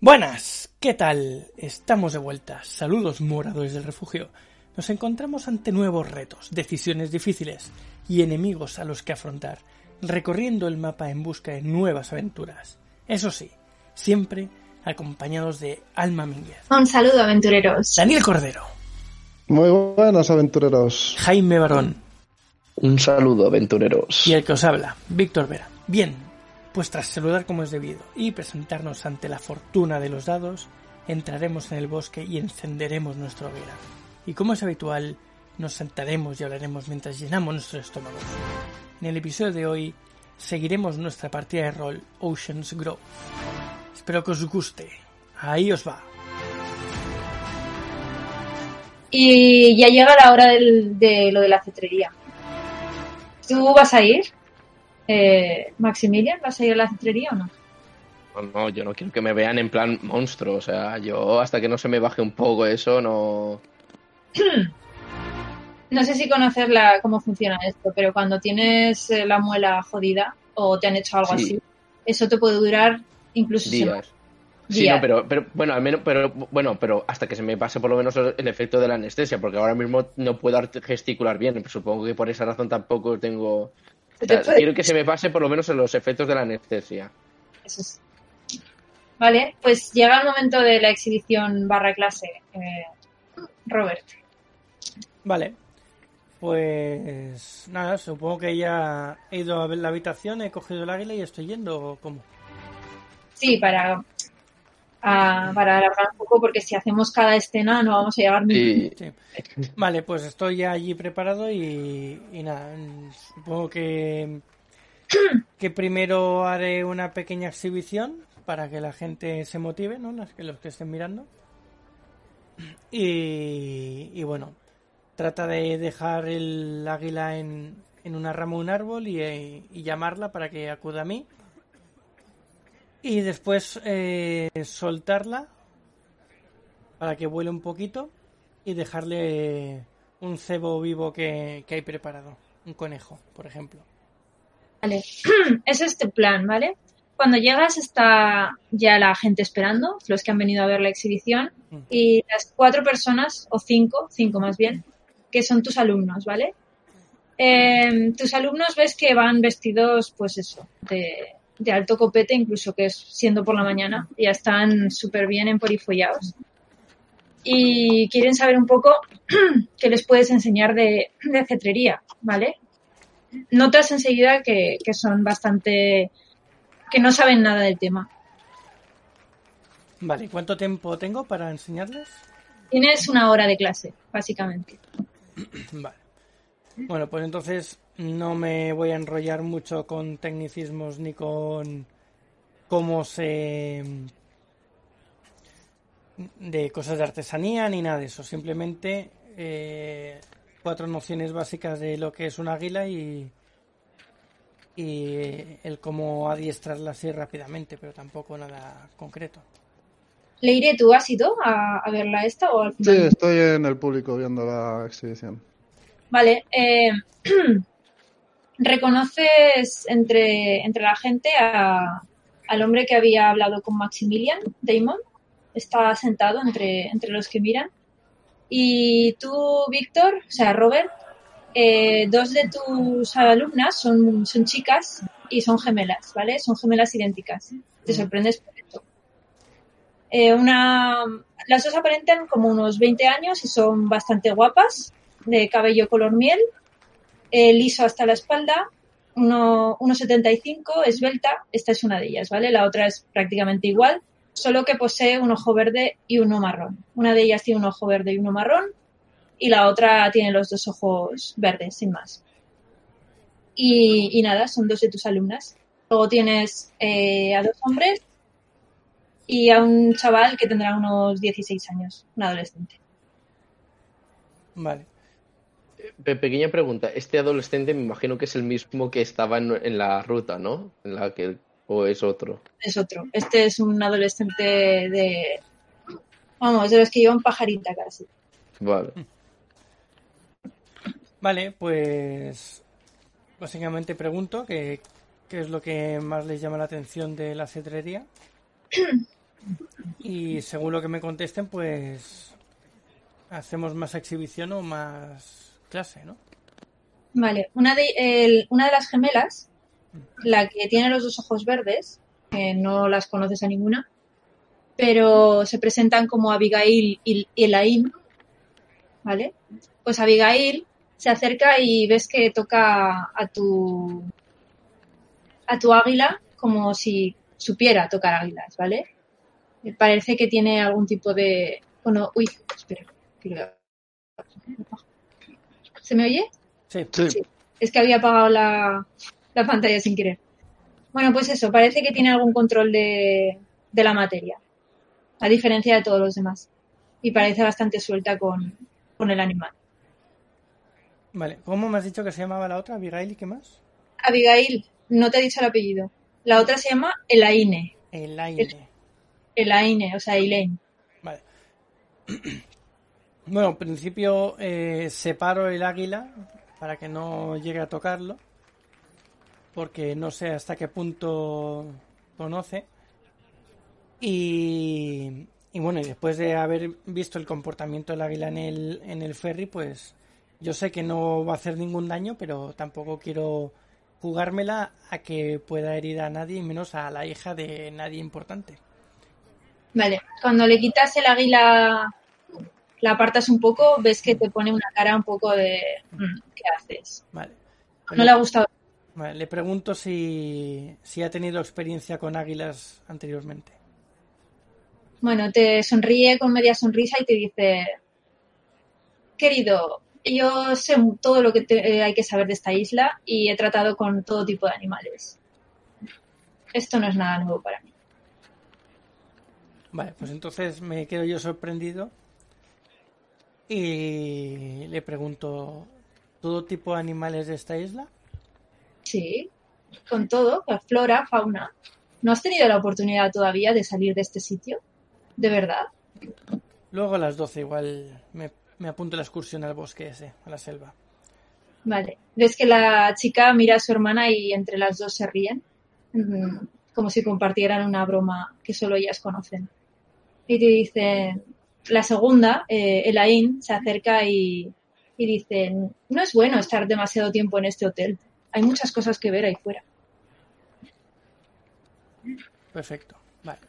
Buenas, ¿qué tal? Estamos de vuelta. Saludos moradores del refugio. Nos encontramos ante nuevos retos, decisiones difíciles y enemigos a los que afrontar, recorriendo el mapa en busca de nuevas aventuras. Eso sí, siempre acompañados de Alma Mínguez, Un saludo, aventureros. Daniel Cordero, Muy buenas, aventureros. Jaime Barón Un saludo, aventureros. y el que os habla, Víctor Vera. Bien, pues tras saludar como es debido y presentarnos ante la fortuna de los dados, entraremos en el bosque y encenderemos nuestra hoguera. Y como es habitual, nos sentaremos y hablaremos mientras llenamos nuestros estómagos. En el episodio de hoy seguiremos nuestra partida de rol Ocean's Grove. Espero que os guste. Ahí os va. Y ya llega la hora de lo de la cetrería. ¿Tú vas a ir? Eh, Maximilian, ¿vas a ir a la cetrería o no? No, no, yo no quiero que me vean en plan monstruo. O sea, yo hasta que no se me baje un poco eso, no. No sé si conoces la, cómo funciona esto, pero cuando tienes eh, la muela jodida o te han hecho algo Sí. así, eso te puede durar incluso. Días. Sí, Días. no, pero, pero bueno, al menos, pero bueno, pero hasta que se me pase por lo menos el efecto de la anestesia, porque ahora mismo no puedo gesticular bien. Supongo que por esa razón tampoco tengo. O sea, quiero que se me pase por lo menos en los efectos de la anestesia. Eso es. Vale, pues llega el momento de la exhibición barra clase. Eh, Robert. Vale. Pues nada, supongo que ya he ido a ver la habitación, he cogido el águila y estoy yendo, ¿o ¿cómo? Sí, para, a- para alargar un poco, porque si hacemos cada escena no vamos a llegar ni. Sí, Sí. Vale, pues estoy ya allí preparado y, y nada, supongo que, que primero haré una pequeña exhibición para que la gente se motive, ¿no? Las que, los que estén mirando. Y, y bueno, trata de dejar el águila en, en una rama de un árbol y, eh, y llamarla para que acuda a mí. Y después eh, soltarla para que vuele un poquito y dejarle un cebo vivo que, que hay preparado. Un conejo, por ejemplo. Vale, es este plan, ¿vale? Cuando llegas está ya la gente esperando, los que han venido a ver la exhibición, Mm. y las cuatro personas, o cinco, cinco más bien, que son tus alumnos, ¿vale? Eh, tus alumnos ves que van vestidos, pues eso, de, de alto copete, incluso que es siendo por la mañana, ya están súper bien emporifollados. Y quieren saber un poco qué les puedes enseñar de, de cetrería, ¿vale? notas enseguida que, que son bastante que no saben nada del tema. Vale, ¿cuánto tiempo tengo para enseñarles? Tienes una hora de clase, básicamente. Vale. Bueno, pues entonces no me voy a enrollar mucho con tecnicismos ni con cómo se de cosas de artesanía ni nada de eso. Simplemente eh, cuatro nociones básicas de lo que es un águila y y el cómo adiestrarla así rápidamente, pero tampoco nada concreto. Leire, ¿tú has ido a, a verla esta o al Sí, final? estoy en el público viendo la exhibición. Vale. eh, ¿Reconoces entre, entre la gente a- al hombre que había hablado con Maximilian, Damon? Está sentado entre, entre los que miran. Y tú, Víctor, o sea, Robert, eh, dos de tus alumnas son, son chicas y son gemelas, ¿vale? Son gemelas idénticas. Te sorprendes por esto. Eh, una, las dos aparentan como unos 20 años y son bastante guapas, de cabello color miel, eh, liso hasta la espalda, uno- 1,75, esbelta, esta es una de ellas, ¿vale? La otra es prácticamente igual, solo que posee un ojo verde y uno marrón. Una de ellas tiene un ojo verde y uno marrón, y la otra tiene los dos ojos verdes, sin más. Y, y nada, son dos de tus alumnas. Luego tienes eh, a dos hombres y a un chaval que tendrá unos 16 años, un adolescente. Vale. Pe- pequeña pregunta. Este adolescente me imagino que es el mismo que estaba en, en la ruta, ¿no? En la que o es otro. Es otro. Este es un adolescente de... Vamos, de los que llevan pajarita casi. Vale. Vale, pues básicamente pregunto qué, qué es lo que más les llama la atención de la cetrería. Y según lo que me contesten, pues hacemos más exhibición o más clase, ¿no? Vale, una de, el- una de las gemelas, la que tiene los dos ojos verdes, que no las conoces a ninguna, pero se presentan como Abigail y, Elaine, ¿vale? Pues Abigail se acerca y ves que toca a tu a tu águila como si supiera tocar águilas, ¿vale? Me Parece que tiene algún tipo de... Bueno, uy, espera. que lo- ¿Se me oye? Sí. Sí, Sí. Es que había apagado la, la pantalla sin querer. Bueno, pues eso, parece que tiene algún control de, de la materia, a diferencia de todos los demás. Y parece bastante suelta con, con el animal. Vale. ¿Cómo me has dicho que se llamaba la otra? Abigail y qué más? Abigail, no te he dicho el apellido. La otra se llama Elaine. Elaine. Elaine, o sea, Elaine. Vale. Bueno, en principio eh, separo el águila para que no llegue a tocarlo. Porque no sé hasta qué punto conoce. Y, y bueno, después de haber visto el comportamiento del águila en el, en el ferry, pues yo sé que no va a hacer ningún daño, pero tampoco quiero jugármela a que pueda herir a nadie, menos a la hija de nadie importante. Vale, cuando le quitas el águila, la apartas un poco, ves que te pone una cara un poco de... "Mm, ¿Qué haces? Vale. No le ha gustado. Vale, le pregunto si, si ha tenido experiencia con águilas anteriormente. Bueno, te sonríe con media sonrisa y te dice, querido, yo sé todo lo que te- eh, hay que saber de esta isla y he tratado con todo tipo de animales. Esto no es nada nuevo para mí. Vale, pues entonces me quedo yo sorprendido y le pregunto, ¿todo tipo de animales de esta isla? Sí, con todo, la flora, fauna. ¿No has tenido la oportunidad todavía de salir de este sitio? ¿De verdad? Luego a las 12 igual me, me apunto a la excursión al bosque ese, a la selva. Vale. Ves que la chica mira a su hermana y entre las dos se ríen, mm, como si compartieran una broma que solo ellas conocen. Y te dicen, la segunda, eh, Elaine, se acerca y, y dice, no es bueno estar demasiado tiempo en este hotel. Hay muchas cosas que ver ahí fuera. Perfecto, vale.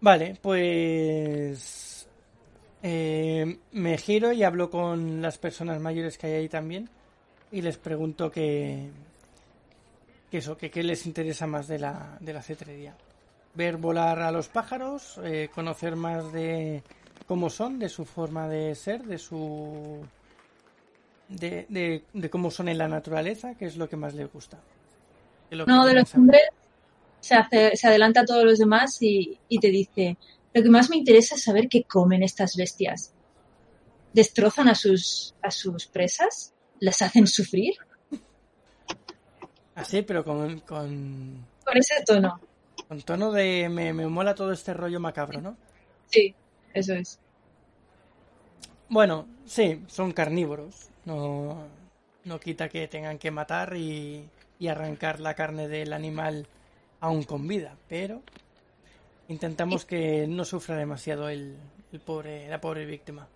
Vale, pues eh, me giro y hablo con las personas mayores que hay ahí también y les pregunto que, que eso, que qué les interesa más de la, de la cetrería. Ver volar a los pájaros, eh, conocer más de cómo son, de su forma de ser, de su de, de, de cómo son en la naturaleza, que es lo que más les gusta. Lo Uno de los hombres se, hace- se adelanta a todos los demás y, y te dice, lo que más me interesa es saber qué comen estas bestias. ¿Destrozan a sus, a sus presas? ¿Las hacen sufrir? Así, pero con, con, Con ese tono. Con tono de me, me mola todo este rollo macabro, ¿no? Sí, eso es. Bueno, sí, son carnívoros. No, no quita que tengan que matar y, y arrancar la carne del animal aún con vida, pero intentamos que no sufra demasiado el, el pobre, la pobre víctima.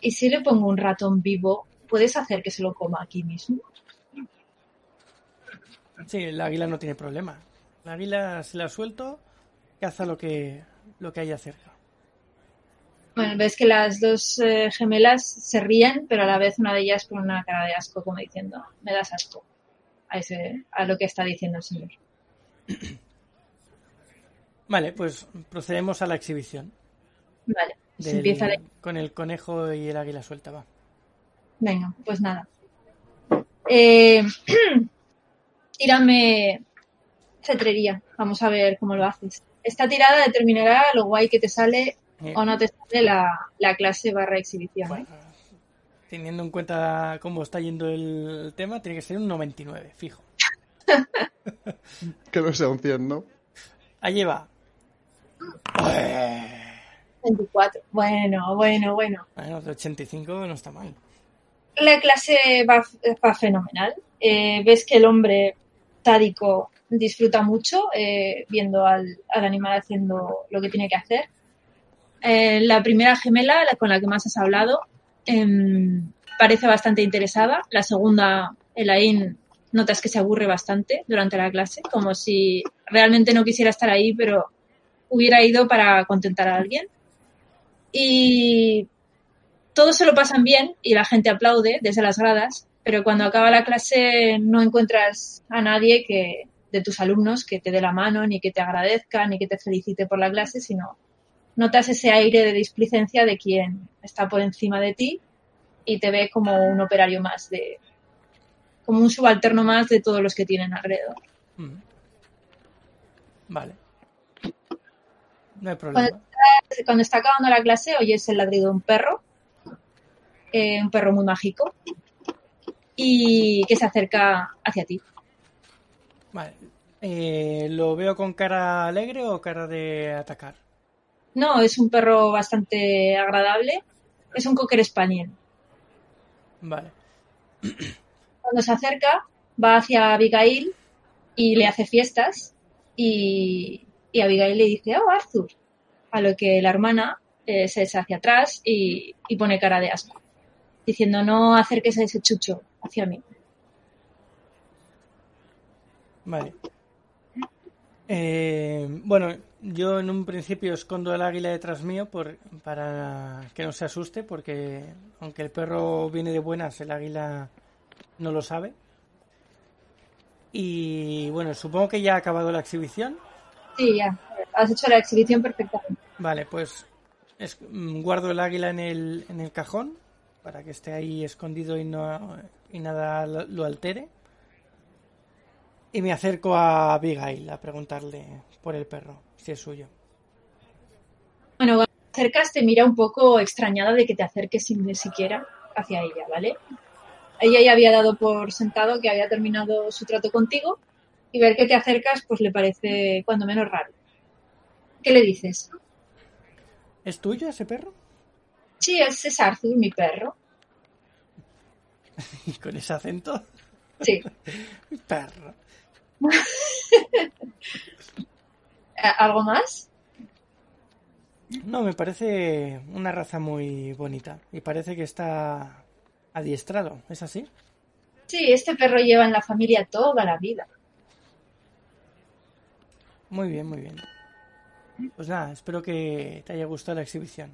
¿Y si le pongo un ratón vivo, puedes hacer que se lo coma aquí mismo? Sí, el águila no tiene problema. La águila, si la suelto, caza lo que, lo que haya cerca. Bueno, ves que las dos eh, gemelas se ríen, pero a la vez una de ellas pone una cara de asco, como diciendo, me das asco a, ese, a lo que está diciendo el señor. Vale, pues procedemos a la exhibición. Vale, se del- empieza la... Con el conejo y el águila suelta, va. Venga, pues nada. Eh, tírame cetrería. Vamos a ver cómo lo haces. Esta tirada determinará lo guay que te sale Eh, o no te sale la, la clase barra exhibición. ¿eh? bueno, teniendo en cuenta cómo está yendo el tema, tiene que ser un 99, fijo. Que no sea un 100, ¿no? Allí va. 24. Bueno, bueno, bueno. Bueno, de 85 no está mal. La clase va, va fenomenal. Eh, ves que el hombre sádico disfruta mucho eh, viendo al, al, animal haciendo lo que tiene que hacer. Eh, la primera gemela, la con la que más has hablado, eh, parece bastante interesada. La segunda, Elaine, notas que se aburre bastante durante la clase, como si realmente no quisiera estar ahí, pero hubiera ido para contentar a alguien. Y todos se lo pasan bien y la gente aplaude desde las gradas, pero cuando acaba la clase no encuentras a nadie que de tus alumnos que te dé la mano, ni que te agradezca, ni que te felicite por la clase, sino notas ese aire de displicencia de quien está por encima de ti y te ve como un operario más de como un subalterno más de todos los que tienen alrededor. Mm. Vale. No hay problema. Cuando está, cuando está acabando la clase oyes el ladrido de un perro, eh, un perro muy mágico, y que se acerca hacia ti. Vale. Eh, ¿Lo veo con cara alegre o cara de atacar? No, es un perro bastante agradable. Es un cocker spaniel. Vale. Cuando se acerca, va hacia Abigail y le hace fiestas. Y, y Abigail le dice, oh, Arthur. A lo que la hermana eh, se echa hacia atrás y, y pone cara de asco, diciendo, no acerques a ese chucho Vale. Eh, bueno, yo en un principio escondo el águila detrás mío por, para que no se asuste, porque aunque el perro viene de buenas, el águila no lo sabe. Y bueno, supongo que ya ha acabado la exhibición. Sí, ya. Has hecho la exhibición perfectamente. Vale, pues es- mm, guardo el águila en el, en el cajón para que esté ahí escondido y, no, y nada lo, altere. Y me acerco a Abigail a preguntarle por el perro, si es suyo. Bueno, cuando te acercas te mira un poco extrañada de que te acerques sin ni siquiera hacia ella, ¿vale? Ella ya había dado por sentado que había terminado su trato contigo y ver que te acercas pues le parece cuando menos raro. ¿Qué le dices? ¿Es tuyo ese perro? Sí, ese es Arthur, mi perro. Y con ese acento. Sí. Perro. ¿Algo más? No, me parece una raza muy bonita. Y parece que está adiestrado. ¿Es así? Sí, este perro lleva en la familia toda la vida. Muy bien, muy bien. Pues nada, espero que te haya gustado la exhibición.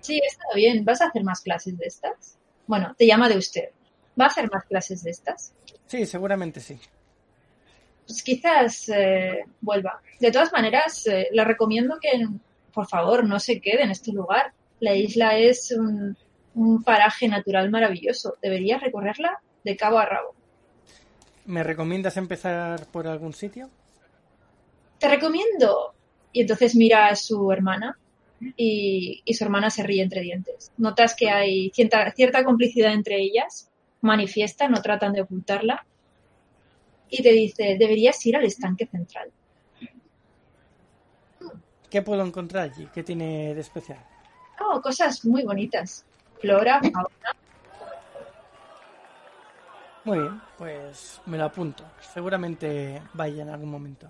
Sí, está bien. ¿Vas a hacer más clases de estas? Bueno, te llama de usted. ¿Va a hacer más clases de estas? Sí, seguramente sí. pues quizás eh, vuelva. De todas maneras, eh, le recomiendo que, por favor, no se quede en este lugar. La isla es un, un paraje natural maravilloso. Deberías recorrerla de cabo a rabo. ¿Me recomiendas empezar por algún sitio? Te recomiendo. Y entonces mira a su hermana y, y su hermana se ríe entre dientes. Notas que hay cierta, cierta complicidad entre ellas, manifiesta, no tratan de ocultarla. Y te dice, deberías ir al estanque central. ¿Qué puedo encontrar allí? ¿Qué tiene de especial? Oh, cosas muy bonitas. Flora, fauna. Muy bien, pues me lo apunto. Seguramente vaya en algún momento.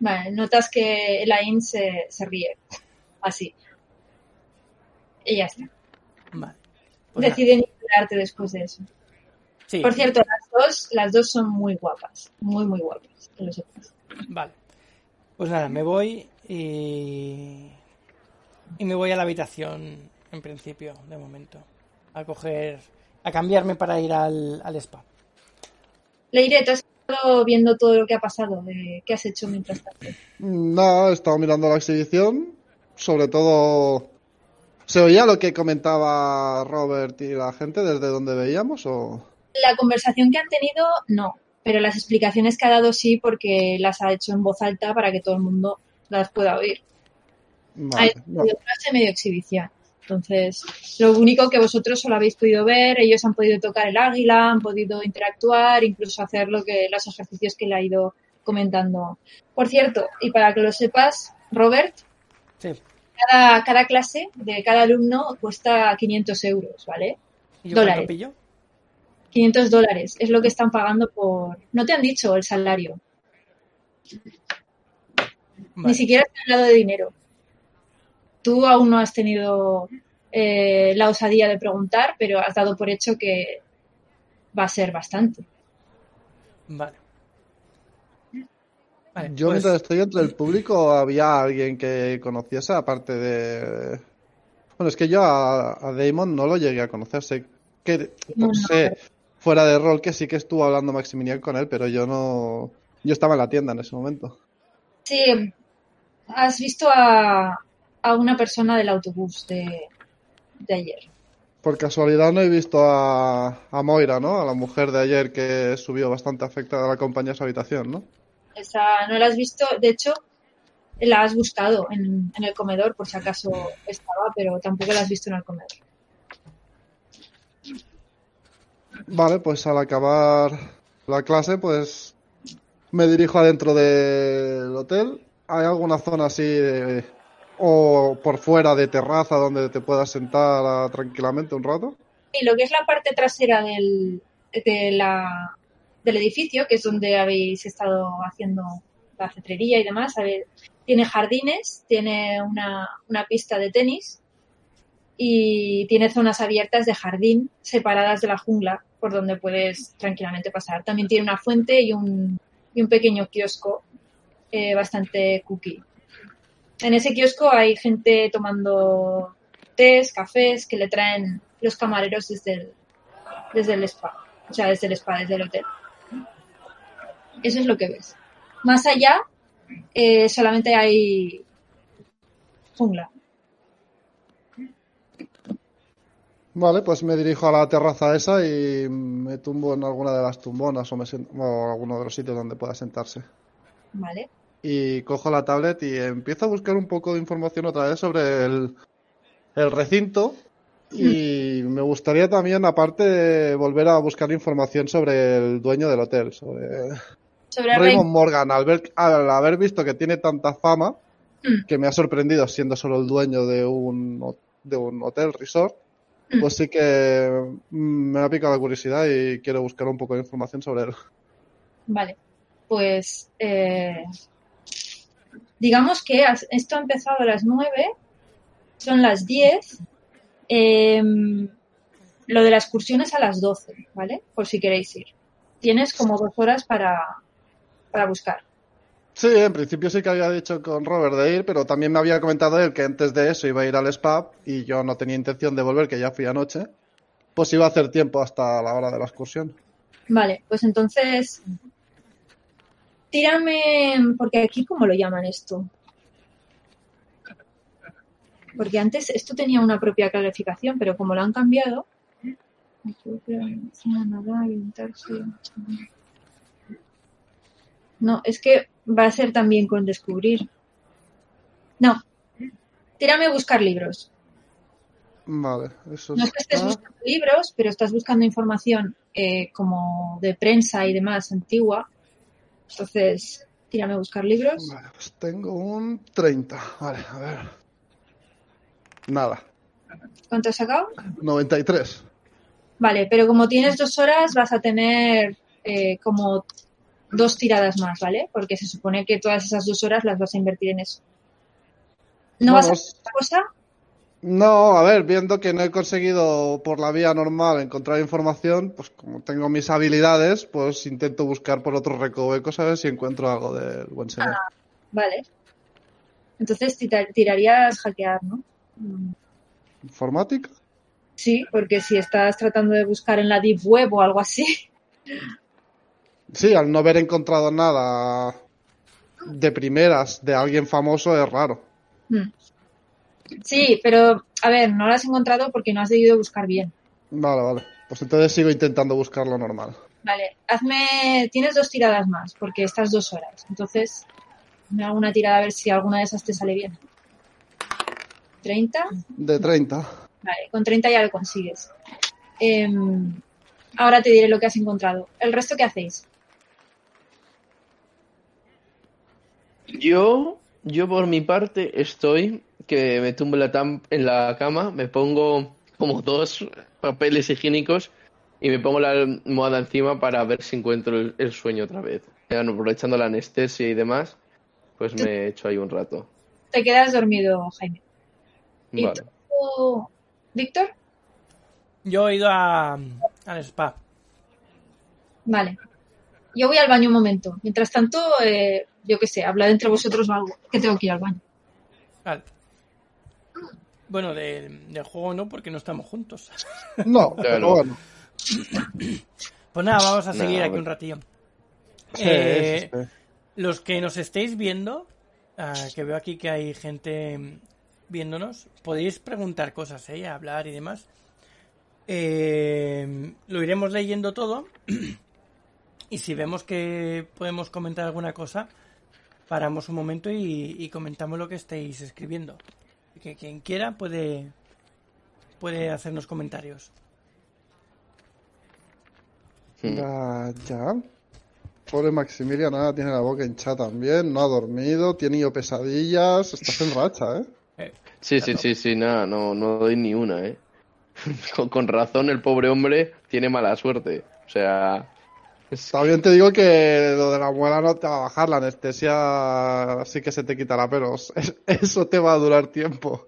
Vale, notas que Elaine se, se ríe. Así. Y ya está. Vale. Pues. Deciden ignorarte después de eso. Sí, Por cierto, las dos, las dos son muy guapas. Muy, muy guapas. Que lo sepas. Vale. Pues nada, me voy y. Y me voy a la habitación, en principio, de momento. A coger. A cambiarme para ir al, al spa. Leire, ¿tú has estado viendo todo lo que ha pasado? De, ¿Qué has hecho mientras tanto? Nada, he estado mirando la exhibición. Sobre todo. ¿Se oía lo que comentaba Robert y la gente desde donde veíamos? o La conversación que han tenido, no. Pero las explicaciones que ha dado sí, porque las ha hecho en voz alta para que todo el mundo las pueda oír. Ha Vale, no. clase, medio exhibición. Entonces, lo único que vosotros solo habéis podido ver, ellos han podido tocar el águila, han podido interactuar, incluso hacer lo que los ejercicios que le ha ido comentando. Por cierto, y para que lo sepas, Robert, Sí. Cada, cada clase de cada alumno cuesta 500 euros, ¿vale? ¿Y yo cuánto Dólares. pillo? 500 dólares es lo que están pagando por... No te han dicho el salario. Ni siquiera te han hablado de dinero. Tú aún no has tenido eh, la osadía de preguntar, pero has dado por hecho que va a ser bastante. Vale. Vale, Yo pues, mientras estoy entre el público había alguien que conociese aparte de... Bueno, es que yo a, a Damon no lo llegué a conocer. Sé que No, no, sé fuera de rol que sí que estuvo hablando Maximilian con él, pero yo no... Yo estaba en la tienda en ese momento. Sí, has visto a, a una persona del autobús de, de ayer. Por casualidad no he visto a, a Moira, ¿no? A la mujer de ayer que subió bastante afectada a la compañía a su habitación, ¿no? Esa no la has visto, de hecho, la has buscado en, en el comedor por si acaso estaba, pero tampoco la has visto en el comedor. Vale, pues al acabar la clase, pues me dirijo adentro del hotel. ¿Hay alguna zona así de- o por fuera de terraza donde te puedas sentar tranquilamente un rato? Y lo que es la parte trasera del, de la, del edificio, que es donde habéis estado haciendo la cetrería y demás, tiene jardines, tiene una, una pista de tenis y tiene zonas abiertas de jardín separadas de la jungla por donde puedes tranquilamente pasar. También tiene una fuente y un, y un pequeño kiosco eh, bastante cookie. En ese kiosco hay gente tomando tés, cafés que le traen los camareros desde el, desde el spa, o sea, desde el spa, desde el hotel. Eso es lo que ves. Más allá, eh, solamente hay jungla. Vale, pues me dirijo a la terraza esa y me tumbo en alguna de las tumbonas o, me o alguno de los sitios donde pueda sentarse. ¿Vale? Y cojo la tablet y empiezo a buscar un poco de información otra vez sobre el, el recinto. Y me gustaría también, aparte, volver a buscar información sobre el dueño del hotel, sobre Sobre. Raymond Morgan. Al ver, al haber visto que tiene tanta fama, Mm. que me ha sorprendido siendo solo el dueño de un, de un hotel resort, Mm. pues sí que mm, me ha picado la curiosidad y quiero buscar un poco de información sobre él. Vale. Pues eh, digamos que esto ha empezado a las 9, son las 10. em, lo de la excursión es a las 12, ¿vale? Por si queréis ir. Tienes como dos horas para, para buscar. Sí, en principio sí que había dicho con Robert de ir, pero también me había comentado él que antes de eso iba a ir al spa y yo no tenía intención de volver, que ya fui anoche. Pues iba a hacer tiempo hasta la hora de la excursión. Vale, pues entonces tírame, porque aquí cómo lo llaman esto. Porque antes esto tenía una propia calificación, pero como lo han cambiado. No, es que va a ser también con descubrir. No. Tírame a buscar libros. Vale, eso No es que estés buscando libros, pero estás buscando información eh, como de prensa y demás antigua. Entonces, tírame a buscar libros. Vale, pues tengo un 30. Vale, a ver. Nada, ¿Cuánto has sacado? 93. Vale, pero como tienes dos horas, vas a tener eh, como dos tiradas más, ¿vale? Porque se supone que todas esas dos horas las vas a invertir en eso. ¿No vas a hacer otra cosa? No, a ver, viendo que no he conseguido por la vía normal encontrar información, pues como tengo mis habilidades, pues intento buscar por otros recovecos a ver si encuentro algo del buen señor. Vale. Entonces tirarías hackear, ¿no? Mm, ¿Informática? Sí, porque si estás tratando de buscar en la Deep Web o algo así, Sí, al no haber encontrado nada de primeras de alguien famoso es raro. Mm. Sí, pero a ver, no lo has encontrado porque no has debido buscar bien. Vale, vale. Pues entonces sigo intentando buscar lo normal. Vale, hazme. Tienes dos tiradas más porque estás dos horas. Entonces, me hago una tirada a ver si alguna de esas te sale bien. ¿30? De 30. Vale, con 30 ya lo consigues. Em, ahora te diré lo que has encontrado. ¿El resto qué hacéis? Yo, yo por mi parte estoy que me tumbo en la, tam- en la cama, me pongo como dos papeles higiénicos y me pongo la almohada encima para ver si encuentro el, el sueño otra vez. Ya, aprovechando la anestesia y demás, pues me echo ahí un rato. Te quedas dormido, Jaime. ¿Y Vale. tú, Víctor? Yo he ido a, al spa. Vale. Yo voy al baño un momento. Mientras tanto, eh, yo qué sé, hablad entre vosotros o algo, que tengo que ir al baño. Vale. Bueno, de- del juego no, porque no estamos juntos. No, pero bueno. Pues nada, vamos a Nah, seguir aquí un ratillo. Sí, Eh, sí, sí. Los que nos estéis viendo, ah, que veo aquí que hay gente viéndonos, podéis preguntar cosas, ¿eh? hablar y demás. Eh, lo iremos leyendo todo y si vemos que podemos comentar alguna cosa, paramos un momento y, y comentamos lo que estéis escribiendo. Que quien quiera puede, puede hacernos comentarios. Ya, ya. Pobre Maximilian ahora tiene la boca hinchada también, no ha dormido, tiene yo pesadillas, estás en racha, ¿eh? Eh, Sí, sí, sí, sí, nada, no, no doy ni una, ¿eh? Con, con razón el pobre hombre tiene mala suerte. O sea, También te digo que lo de la muela no te va a bajar, la anestesia sí que se te quitará, pero es- eso te va a durar tiempo.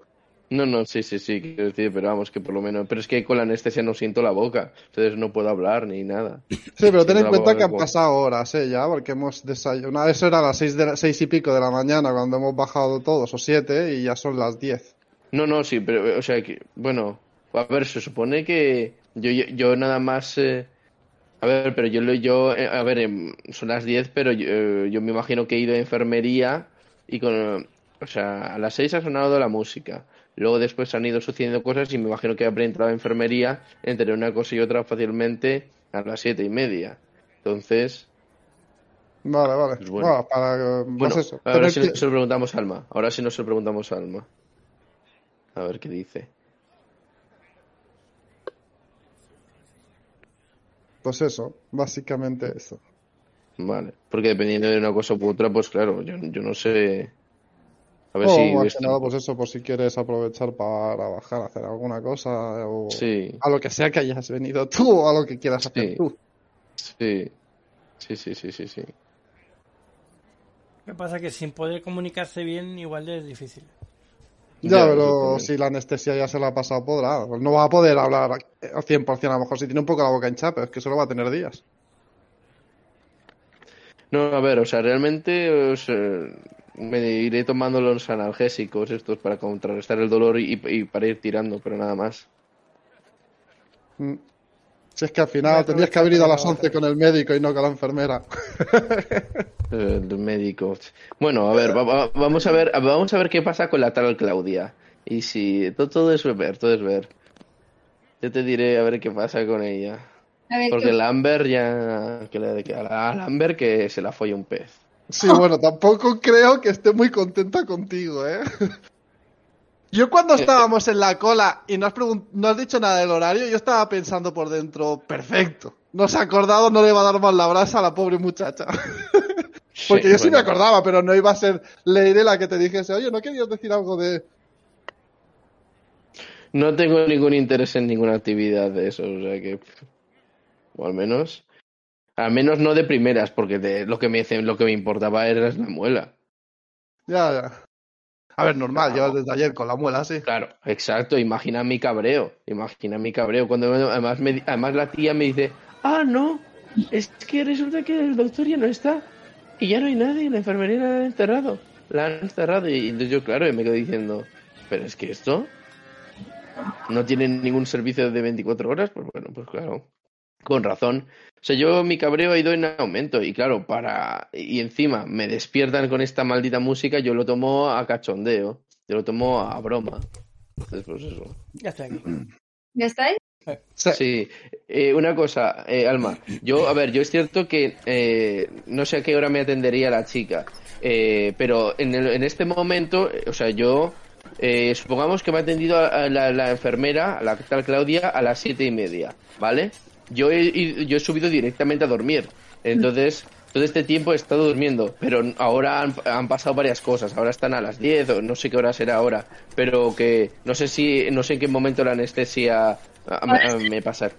no, no, sí, sí, sí, quiero decir, pero vamos, que por lo menos, pero es que con la anestesia no siento la boca, entonces no puedo hablar ni nada. Sí, pero ten en cuenta que han pasado horas, ¿eh? Ya, porque hemos desayunado. Eso era a las seis, de la- seis y pico de la mañana cuando hemos bajado todos, o siete, y ya son las diez. No, no, sí, pero, o sea, que, bueno, a ver, se supone que yo, yo, yo nada más, eh, a ver, pero yo, yo, eh, a ver, em, son las 10, pero yo, eh, yo me imagino que he ido a enfermería y con, eh, o sea, a las 6 ha sonado la música. Luego después han ido sucediendo cosas y me imagino que habré entrado a enfermería entre una cosa y otra fácilmente a las siete y media. Entonces, Vale, vale. Pues bueno. Bueno, para. eh, Pues bueno, eso. ahora tener sí que- se lo preguntamos a Alma. Ahora sí nos lo preguntamos a Alma. A ver qué dice. Pues eso, básicamente eso. Vale, porque dependiendo de una cosa u otra, pues claro, yo, yo no sé. A ver O si. más que nada, pues eso, por si quieres aprovechar para bajar hacer alguna cosa, o Sí, a lo que sea que hayas venido tú, o a lo que quieras hacer Sí. tú. sí. Sí, sí, sí, sí, sí. Lo que pasa que sin poder comunicarse bien igual es difícil. Ya, Ya, pero si la anestesia ya se la ha pasado, podrá. No va a poder hablar al 100%, a lo mejor si tiene un poco la boca hinchada, pero es que solo va a tener días. No, a ver, o sea, realmente o sea, me iré tomando los analgésicos estos para contrarrestar el dolor y, y para ir tirando, pero nada más. Mm. Si es que al final tendrías que haber ido a las aprovechar 11 con el médico y no con la enfermera. Eh, El médico. Bueno, a ver, va- va- vamos a ver, vamos a ver qué pasa con la tal Claudia. Y si todo, todo es ver, todo es ver. Yo te diré a ver qué pasa con ella. A ver, Porque ¿qué- el Amber ya que le que a la- al Amber que se la folle un pez. Sí, bueno, tampoco creo que esté muy contenta contigo, ¿eh? Yo cuando estábamos en la cola y no has, no has dicho nada del horario, yo estaba pensando por dentro, perfecto. No se ha acordado, no le va a dar más la brasa a la pobre muchacha. Porque yo sí me acordaba, pero no iba a ser Leire la que te dijese, oye, ¿no querías decir algo de...? No tengo ningún interés en ninguna actividad de eso, o sea que o al menos al menos no de primeras, porque de lo que me lo que me importaba era la muela. Ya, ya. A ver, normal, llevas desde ayer con la muela, sí. Claro, exacto, imagina mi cabreo, imagina mi cabreo cuando además me, además la tía me dice, "Ah, no, es que resulta que el doctor ya no está y ya no hay nadie, la enfermería la han encerrado, la han encerrado" y entonces yo claro, me quedo diciendo, "Pero es que esto no tiene ningún servicio de 24 horas", pues bueno, pues claro. Con razón. O sea, yo mi cabreo ha ido en aumento y claro, para y encima me despiertan con esta maldita música, yo lo tomo a cachondeo, yo lo tomo a broma. Entonces, pues eso. Ya aquí. ¿Ya estáis? Sí. Sí, Eh, una cosa, eh, Alma, yo, a ver, yo es cierto que eh, no sé a qué hora me atendería la chica, eh, pero en, el- en este momento, eh, o sea, yo, eh, supongamos que me ha atendido a- a la, la enfermera, la tal Claudia, a las siete y media, ¿vale? Yo he, yo he subido directamente a dormir, entonces todo este tiempo he estado durmiendo, pero ahora han, han pasado varias cosas, ahora están a las 10 o no sé qué hora será ahora, pero que no sé si, no sé en qué momento la anestesia ah, me, ah, me pasa.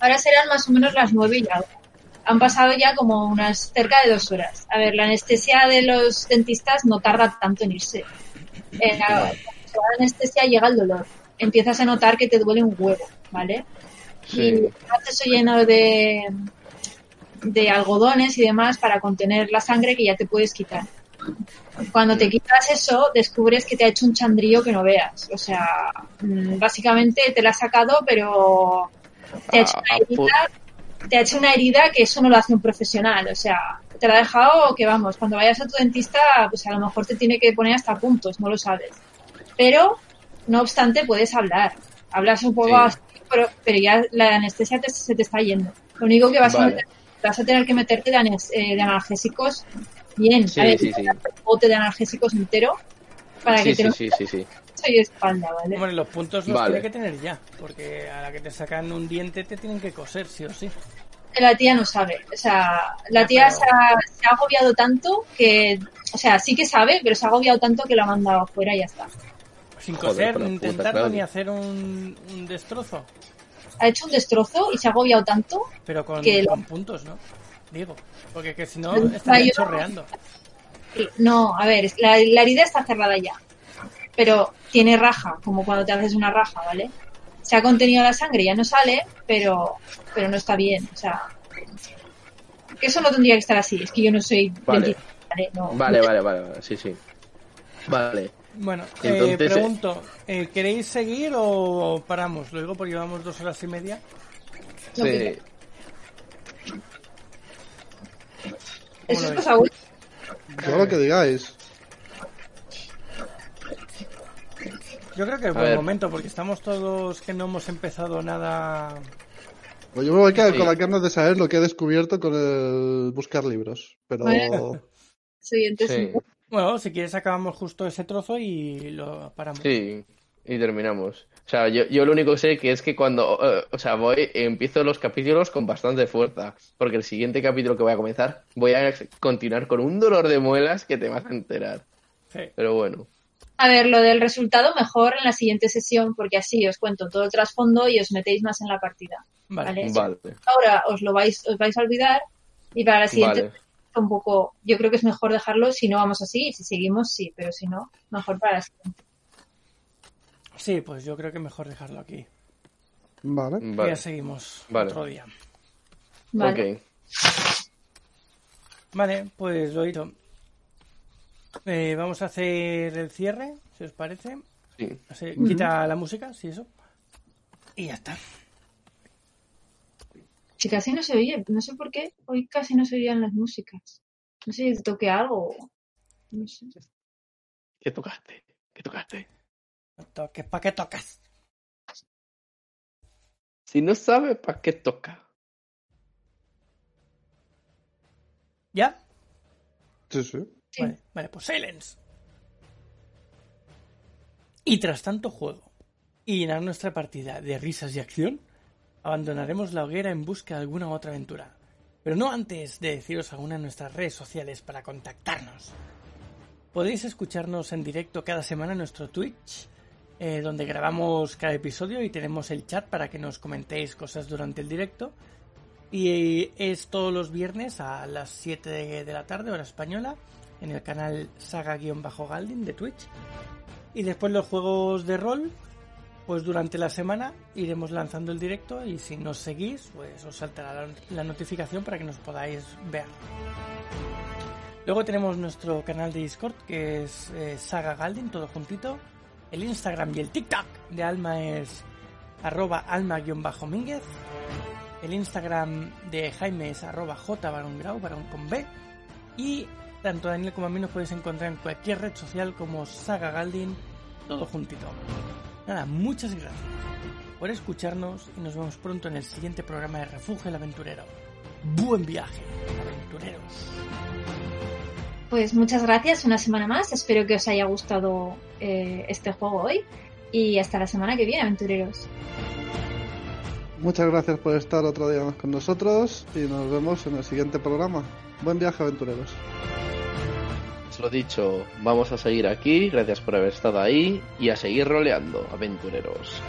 Ahora serán más o menos las nueve y algo. Han pasado ya como unas cerca de dos horas. A ver, la anestesia de los dentistas no tarda tanto en irse. En la, la anestesia llega el dolor. Empiezas a notar que te duele un huevo, ¿vale? Sí. Y eso lleno de, de algodones y demás para contener la sangre que ya te puedes quitar. Cuando te quitas eso, descubres que te ha hecho un chandrío que no veas. O sea, mm, básicamente te la ha sacado, pero te ha hecho Ah, una herida, te ha hecho una herida que eso no lo hace un profesional. O sea, te la ha dejado que vamos, cuando vayas a tu dentista, pues a lo mejor te tiene que poner hasta puntos, no lo sabes. Pero, no obstante, puedes hablar. Hablas un poco Sí. Pero, pero ya la anestesia te- se te está yendo. Lo único que vas, a, Vale. meter- vas a tener que meterte de, anes- eh, de analgésicos bien. Sí, a ver, sí, sí. un bote de analgésicos entero para Sí, que te lo sí, sí, sí. y espalda, ¿vale? Hombre, los puntos los Vale. tiene que tener ya, porque a la que te sacan un diente te tienen que coser, sí o sí. La tía no sabe. O sea, la tía se ha, se ha agobiado tanto que. O sea, sí que sabe, pero se ha agobiado tanto que lo ha mandado afuera y ya está. Sin coser, ni intentarlo, claro. ni hacer un, un destrozo, Ha hecho un destrozo y se ha agobiado tanto pero con, Que lo- con puntos, ¿no? Digo, porque que si no estaría chorreando. No, a ver, la, la herida está cerrada ya. Pero tiene raja, como cuando te haces una raja, ¿vale? Se ha contenido la sangre, ya no sale, pero, pero no está bien. O sea, que eso no tendría que estar así. Es que yo no soy Vale. dentista, ¿vale? No. Vale, vale, vale, vale, sí, sí. Vale. Bueno, Entonces, eh, eh, pregunto, eh, ¿queréis seguir o paramos? Lo digo porque llevamos dos horas y media. Sí. que- ¿Cómo Eso es buena. Yo lo que digáis. Yo creo que es buen ver. momento porque estamos todos que no hemos empezado nada. Pues yo me voy a quedar Sí. con la ganas de saber lo que he descubierto con el buscar libros. Pero Bueno. Soy entonces Sí, Bueno, si quieres acabamos justo ese trozo y lo paramos. sí. Y terminamos. O sea, yo, yo lo único que sé que es que cuando, eh, o sea, voy, empiezo los capítulos con bastante fuerza, porque el siguiente capítulo que voy a comenzar, voy a continuar con un dolor de muelas que te vas a enterar. Sí. Pero bueno, A ver, lo del resultado mejor en la siguiente sesión, porque así os cuento todo el trasfondo y os metéis más en la partida. Vale. Vale. vale, Ahora os lo vais, os vais a olvidar y para la siguiente vale, un poco, yo creo que es mejor dejarlo si no vamos así, y si seguimos sí, pero si no, mejor para la siguiente. Sí, pues yo creo que mejor dejarlo aquí. vale. Ya seguimos Vale. otro día. Vale. Vale, pues lo dicho. Eh, vamos a hacer el cierre, si os parece. Sí. Quita la música, sí, eso. Y ya está. Si casi no se oye, no sé por qué, hoy casi no se oían las músicas. No sé si toqué algo. No sé. ¿Qué tocaste? ¿Qué tocaste? No toques, ¿para qué tocas? Si no sabes, ¿para qué toca? ¿Ya? Sí, sí. Sí. Vale, vale, pues silence. Y tras tanto juego y llenar nuestra partida de risas y acción, abandonaremos la hoguera en busca de alguna otra aventura. Pero no antes de deciros alguna de nuestras redes sociales para contactarnos. Podéis escucharnos en directo cada semana en nuestro Twitch, eh, donde grabamos cada episodio y tenemos el chat para que nos comentéis cosas durante el directo. Y es todos los viernes a las 7 de, de la tarde, hora española, en el canal Saga-Galdin de Twitch. Y después los juegos de rol, pues durante la semana iremos lanzando el directo y si nos seguís, pues os saltará la, notificación para que nos podáis ver. Luego tenemos nuestro canal de Discord que es eh, Saga Galdin, todo juntito. El Instagram y el TikTok de Alma es arroba alma-mínguez. El Instagram de Jaime es arroba jbarongrau, varón con B. Y tanto Daniel como a mí nos podéis encontrar en cualquier red social como Saga Galdin, todo juntito. Nada, muchas gracias por escucharnos y nos vemos pronto en el siguiente programa de Refugio el Aventurero. Buen viaje, aventureros. Pues muchas gracias una semana más. Espero que os haya gustado eh, este juego hoy. Y hasta la semana que viene, aventureros. Muchas gracias por estar otro día más con nosotros y nos vemos en el siguiente programa. Buen viaje, aventureros. Lo dicho, vamos a seguir aquí, gracias por haber estado ahí y a seguir roleando, aventureros.